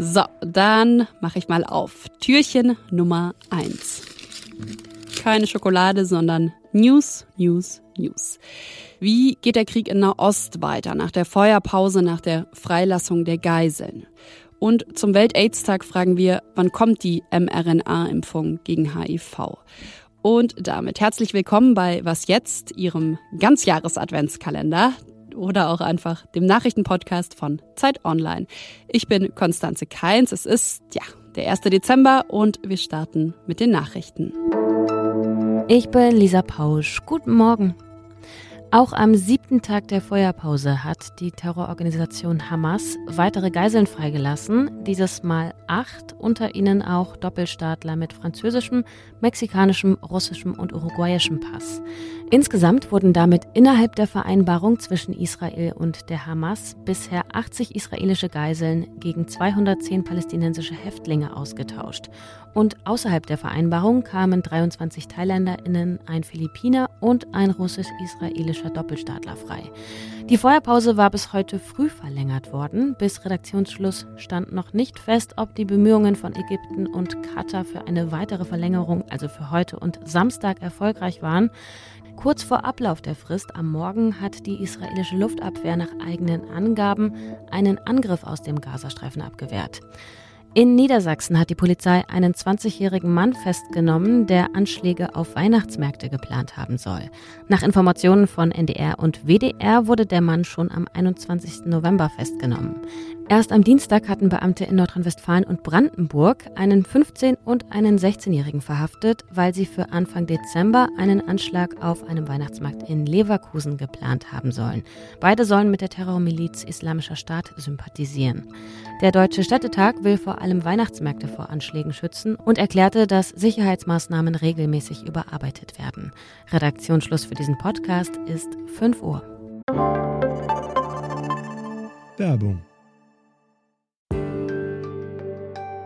So, dann mache ich mal auf. Türchen Nummer eins. Keine Schokolade, sondern News, News, News. Wie geht der Krieg in Nahost weiter nach der Feuerpause, nach der Freilassung der Geiseln? Und zum Welt-AIDS-Tag fragen wir, wann kommt die mRNA-Impfung gegen HIV? Und damit herzlich willkommen bei Was jetzt, Ihrem Ganzjahres-Adventskalender oder auch einfach dem Nachrichtenpodcast von Zeit Online. Ich bin Konstanze Keins. Es ist, ja, der 1. Dezember und wir starten mit den Nachrichten. Ich bin Lisa Pausch. Guten Morgen. Auch am siebten Tag der Feuerpause hat die Terrororganisation Hamas weitere Geiseln freigelassen, dieses Mal acht, unter ihnen auch Doppelstaatler mit französischem, mexikanischem, russischem und uruguayischem Pass. Insgesamt wurden damit innerhalb der Vereinbarung zwischen Israel und der Hamas bisher 80 israelische Geiseln gegen 210 palästinensische Häftlinge ausgetauscht. Und außerhalb der Vereinbarung kamen 23 ThailänderInnen, ein Philippiner und ein russisch-israelischer Doppelstaatler frei. Die Feuerpause war bis heute früh verlängert worden. Bis Redaktionsschluss stand noch nicht fest, ob die Bemühungen von Ägypten und Katar für eine weitere Verlängerung, also für heute und Samstag, erfolgreich waren. Kurz vor Ablauf der Frist am Morgen hat die israelische Luftabwehr nach eigenen Angaben einen Angriff aus dem Gazastreifen abgewehrt. In Niedersachsen hat die Polizei einen 20-jährigen Mann festgenommen, der Anschläge auf Weihnachtsmärkte geplant haben soll. Nach Informationen von NDR und WDR wurde der Mann schon am 21. November festgenommen. Erst am Dienstag hatten Beamte in Nordrhein-Westfalen und Brandenburg einen 15- und einen 16-Jährigen verhaftet, weil sie für Anfang Dezember einen Anschlag auf einem Weihnachtsmarkt in Leverkusen geplant haben sollen. Beide sollen mit der Terrormiliz Islamischer Staat sympathisieren. Der Deutsche Städtetag will vor allem Weihnachtsmärkte vor Anschlägen schützen und erklärte, dass Sicherheitsmaßnahmen regelmäßig überarbeitet werden. Redaktionsschluss für diesen Podcast ist 5 Uhr. Werbung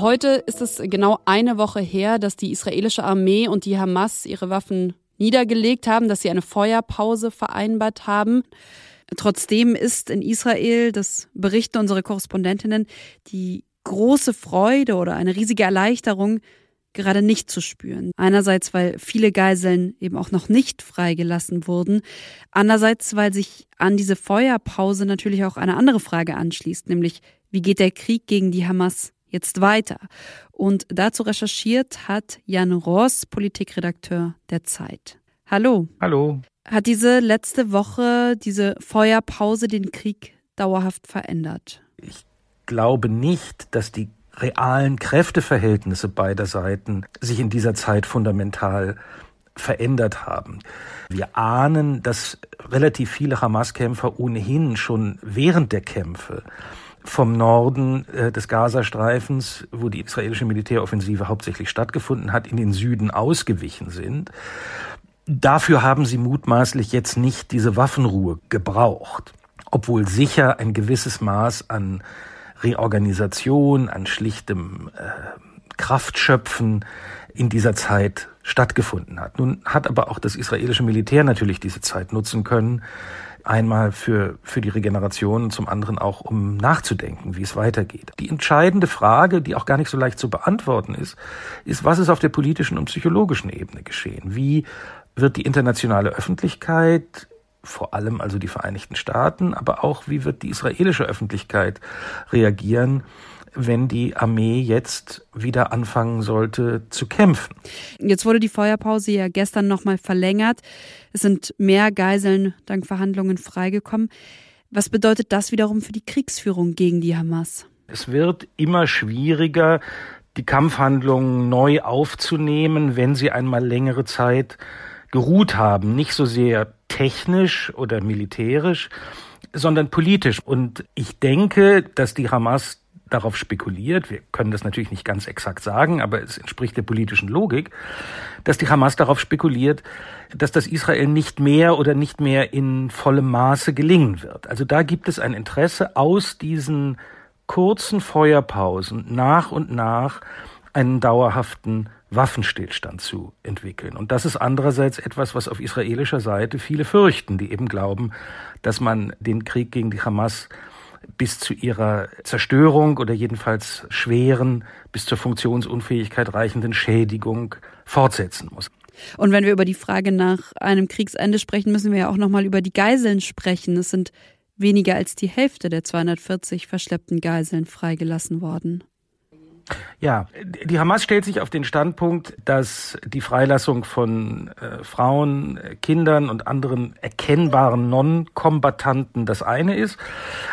Heute ist es genau eine Woche her, dass die israelische Armee und die Hamas ihre Waffen niedergelegt haben, dass sie eine Feuerpause vereinbart haben. Trotzdem ist in Israel, das berichten unsere Korrespondentinnen, die große Freude oder eine riesige Erleichterung gerade nicht zu spüren. Einerseits, weil viele Geiseln eben auch noch nicht freigelassen wurden. Andererseits, weil sich an diese Feuerpause natürlich auch eine andere Frage anschließt, nämlich wie geht der Krieg gegen die Hamas jetzt weiter? Und dazu recherchiert hat Jan Ross, Politikredakteur der Zeit. Hallo. Hallo. Hat diese letzte Woche, diese Feuerpause den Krieg dauerhaft verändert? Ich glaube nicht, dass die realen Kräfteverhältnisse beider Seiten sich in dieser Zeit fundamental verändert haben. Wir ahnen, dass relativ viele Hamas-Kämpfer ohnehin schon während der Kämpfe vom Norden äh, des Gazastreifens, wo die israelische Militäroffensive hauptsächlich stattgefunden hat, in den Süden ausgewichen sind. Dafür haben sie mutmaßlich jetzt nicht diese Waffenruhe gebraucht, obwohl sicher ein gewisses Maß an Reorganisation, an schlichtem äh, Kraftschöpfen in dieser Zeit stattgefunden hat. Nun hat aber auch das israelische Militär natürlich diese Zeit nutzen können, einmal für, für die Regeneration zum anderen auch, um nachzudenken, wie es weitergeht. Die entscheidende Frage, die auch gar nicht so leicht zu beantworten ist, ist, was ist auf der politischen und psychologischen Ebene geschehen? Wie wird die internationale Öffentlichkeit vor allem also die Vereinigten Staaten, aber auch wie wird die israelische Öffentlichkeit reagieren, wenn die Armee jetzt wieder anfangen sollte zu kämpfen. Jetzt wurde die Feuerpause ja gestern nochmal verlängert. Es sind mehr Geiseln dank Verhandlungen freigekommen. Was bedeutet das wiederum für die Kriegsführung gegen die Hamas? Es wird immer schwieriger, die Kampfhandlungen neu aufzunehmen, wenn sie einmal längere Zeit geruht haben. Nicht so sehr technisch oder militärisch, sondern politisch. Und ich denke, dass die Hamas darauf spekuliert, wir können das natürlich nicht ganz exakt sagen, aber es entspricht der politischen Logik, dass die Hamas darauf spekuliert, dass das Israel nicht mehr oder nicht mehr in vollem Maße gelingen wird. Also da gibt es ein Interesse aus diesen kurzen Feuerpausen nach und nach einen dauerhaften Waffenstillstand zu entwickeln. Und das ist andererseits etwas, was auf israelischer Seite viele fürchten, die eben glauben, dass man den Krieg gegen die Hamas bis zu ihrer Zerstörung oder jedenfalls schweren, bis zur Funktionsunfähigkeit reichenden Schädigung fortsetzen muss. Und wenn wir über die Frage nach einem Kriegsende sprechen, müssen wir ja auch nochmal über die Geiseln sprechen. Es sind weniger als die Hälfte der 240 verschleppten Geiseln freigelassen worden. Ja, die Hamas stellt sich auf den Standpunkt, dass die Freilassung von äh, Frauen, Kindern und anderen erkennbaren Non-Kombattanten das eine ist,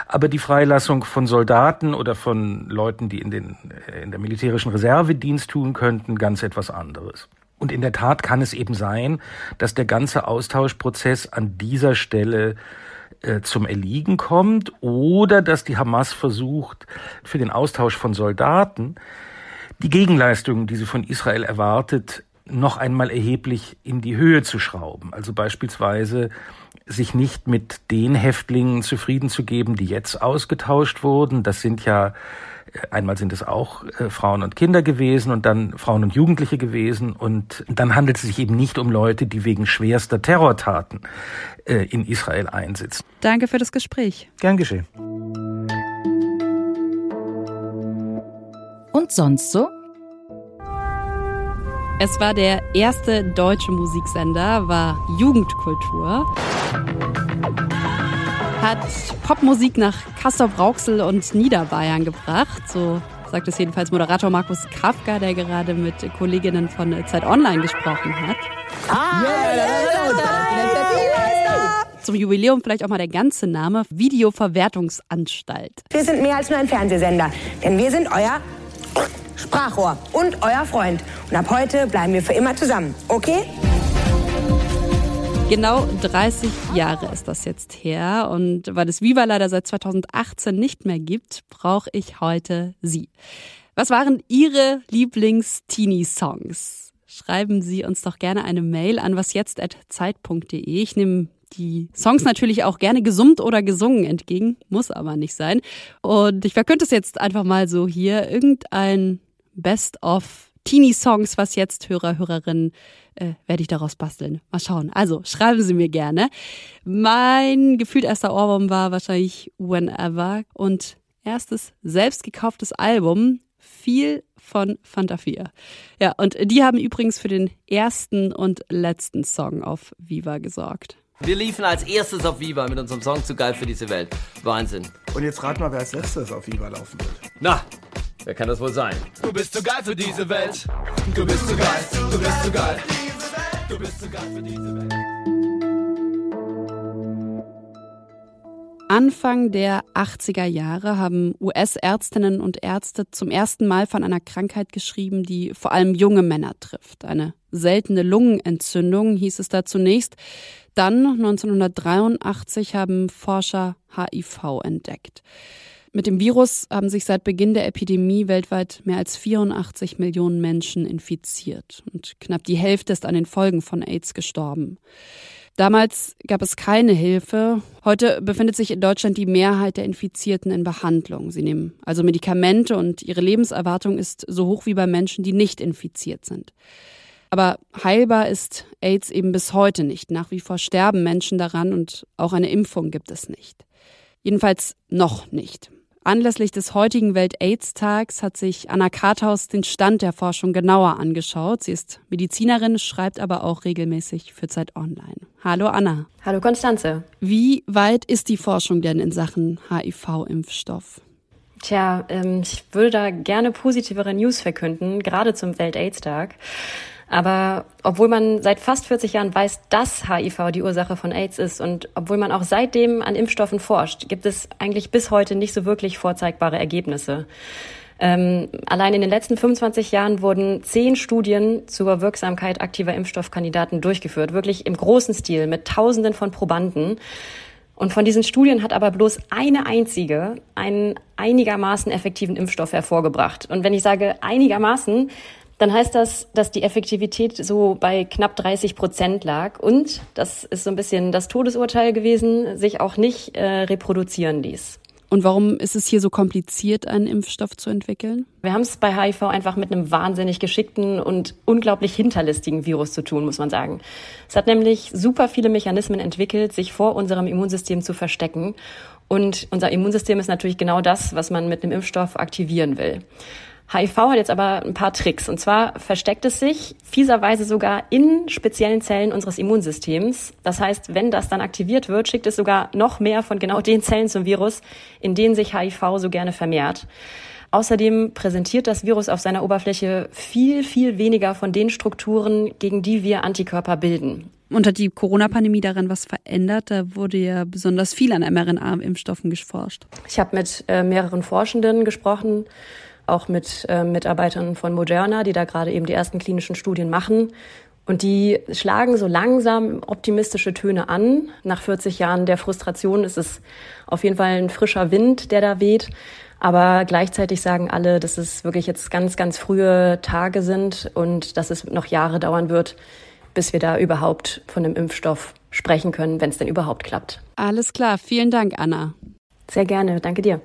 aber die Freilassung von Soldaten oder von Leuten, die in, den, äh, in der militärischen Reserve Dienst tun könnten, ganz etwas anderes. Und in der Tat kann es eben sein, dass der ganze Austauschprozess an dieser Stelle äh, zum Erliegen kommt oder dass die Hamas versucht, für den Austausch von Soldaten die Gegenleistungen, die sie von Israel erwartet, noch einmal erheblich in die Höhe zu schrauben. Also beispielsweise sich nicht mit den Häftlingen zufrieden zu geben, die jetzt ausgetauscht wurden. Das sind ja Einmal sind es auch äh, Frauen und Kinder gewesen und dann Frauen und Jugendliche gewesen. Und dann handelt es sich eben nicht um Leute, die wegen schwerster Terrortaten äh, in Israel einsitzen. Danke für das Gespräch. Gern geschehen. Und sonst so? Es war der erste deutsche Musiksender, war Jugendkultur hat Popmusik nach Castor Brauxel und Niederbayern gebracht. So sagt es jedenfalls Moderator Markus Kafka, der gerade mit Kolleginnen von Zeit Online gesprochen hat. Zum Jubiläum vielleicht auch mal der ganze Name Videoverwertungsanstalt. Wir sind mehr als nur ein Fernsehsender, denn wir sind euer Sprachrohr und euer Freund. Und ab heute bleiben wir für immer zusammen, okay? Genau 30 Jahre ist das jetzt her und weil es Viva leider seit 2018 nicht mehr gibt, brauche ich heute Sie. Was waren Ihre Lieblings-Teenie-Songs? Schreiben Sie uns doch gerne eine Mail an wasjetzt.zeit.de. Ich nehme die Songs natürlich auch gerne gesummt oder gesungen entgegen, muss aber nicht sein. Und ich verkönnte es jetzt einfach mal so hier, irgendein Best-of Teenie-Songs, was jetzt Hörer, Hörerinnen äh, werde ich daraus basteln. Mal schauen. Also schreiben Sie mir gerne. Mein gefühlt erster Ohrwurm war wahrscheinlich Whenever und erstes selbst gekauftes Album viel von Fanta 4. Ja, und die haben übrigens für den ersten und letzten Song auf Viva gesorgt. Wir liefen als erstes auf Viva mit unserem Song Zu geil für diese Welt. Wahnsinn. Und jetzt rat mal, wer als letztes auf Viva laufen wird. Na, wer kann das wohl sein? Du bist zu geil für diese Welt. Du bist zu geil, du bist zu geil. Du bist zu geil für diese Welt. Anfang der 80er Jahre haben US-Ärztinnen und Ärzte zum ersten Mal von einer Krankheit geschrieben, die vor allem junge Männer trifft. Eine seltene Lungenentzündung hieß es da zunächst. Dann 1983 haben Forscher HIV entdeckt. Mit dem Virus haben sich seit Beginn der Epidemie weltweit mehr als 84 Millionen Menschen infiziert und knapp die Hälfte ist an den Folgen von AIDS gestorben. Damals gab es keine Hilfe. Heute befindet sich in Deutschland die Mehrheit der Infizierten in Behandlung. Sie nehmen also Medikamente und ihre Lebenserwartung ist so hoch wie bei Menschen, die nicht infiziert sind. Aber heilbar ist AIDS eben bis heute nicht. Nach wie vor sterben Menschen daran und auch eine Impfung gibt es nicht. Jedenfalls noch nicht. Anlässlich des heutigen Welt-AIDS-Tags hat sich Anna Karthaus den Stand der Forschung genauer angeschaut. Sie ist Medizinerin, schreibt aber auch regelmäßig für Zeit Online. Hallo Anna. Hallo Konstanze. Wie weit ist die Forschung denn in Sachen HIV-Impfstoff? Tja, ähm, ich würde da gerne positivere News verkünden, gerade zum Welt-AIDS-Tag. Aber obwohl man seit fast 40 Jahren weiß, dass HIV die Ursache von AIDS ist und obwohl man auch seitdem an Impfstoffen forscht, gibt es eigentlich bis heute nicht so wirklich vorzeigbare Ergebnisse. Ähm, allein in den letzten 25 Jahren wurden zehn Studien zur Wirksamkeit aktiver Impfstoffkandidaten durchgeführt, wirklich im großen Stil mit Tausenden von Probanden. Und von diesen Studien hat aber bloß eine einzige einen einigermaßen effektiven Impfstoff hervorgebracht. Und wenn ich sage einigermaßen, dann heißt das, dass die Effektivität so bei knapp 30 Prozent lag und, das ist so ein bisschen das Todesurteil gewesen, sich auch nicht äh, reproduzieren ließ. Und warum ist es hier so kompliziert, einen Impfstoff zu entwickeln? Wir haben es bei HIV einfach mit einem wahnsinnig geschickten und unglaublich hinterlistigen Virus zu tun, muss man sagen. Es hat nämlich super viele Mechanismen entwickelt, sich vor unserem Immunsystem zu verstecken. Und unser Immunsystem ist natürlich genau das, was man mit einem Impfstoff aktivieren will. HIV hat jetzt aber ein paar Tricks. Und zwar versteckt es sich fieserweise sogar in speziellen Zellen unseres Immunsystems. Das heißt, wenn das dann aktiviert wird, schickt es sogar noch mehr von genau den Zellen zum Virus, in denen sich HIV so gerne vermehrt. Außerdem präsentiert das Virus auf seiner Oberfläche viel, viel weniger von den Strukturen, gegen die wir Antikörper bilden. Und hat die Corona-Pandemie daran was verändert? Da wurde ja besonders viel an mRNA-Impfstoffen geforscht. Ich habe mit äh, mehreren Forschenden gesprochen auch mit äh, Mitarbeitern von Moderna, die da gerade eben die ersten klinischen Studien machen. Und die schlagen so langsam optimistische Töne an. Nach 40 Jahren der Frustration ist es auf jeden Fall ein frischer Wind, der da weht. Aber gleichzeitig sagen alle, dass es wirklich jetzt ganz, ganz frühe Tage sind und dass es noch Jahre dauern wird, bis wir da überhaupt von einem Impfstoff sprechen können, wenn es denn überhaupt klappt. Alles klar. Vielen Dank, Anna. Sehr gerne. Danke dir.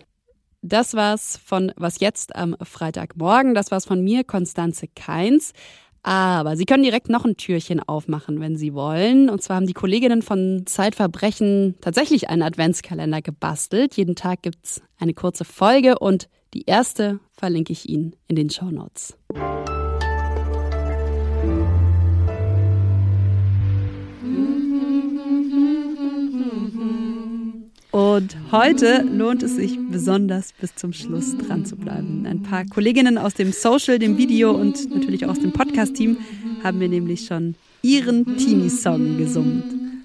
Das war's von Was jetzt am Freitagmorgen. Das war's von mir, Konstanze Keins. Aber Sie können direkt noch ein Türchen aufmachen, wenn Sie wollen. Und zwar haben die Kolleginnen von Zeitverbrechen tatsächlich einen Adventskalender gebastelt. Jeden Tag gibt's eine kurze Folge und die erste verlinke ich Ihnen in den Show Notes. Und heute lohnt es sich besonders bis zum Schluss dran zu bleiben. Ein paar Kolleginnen aus dem Social, dem Video und natürlich auch aus dem Podcast-Team haben mir nämlich schon ihren Teenie-Song gesungen.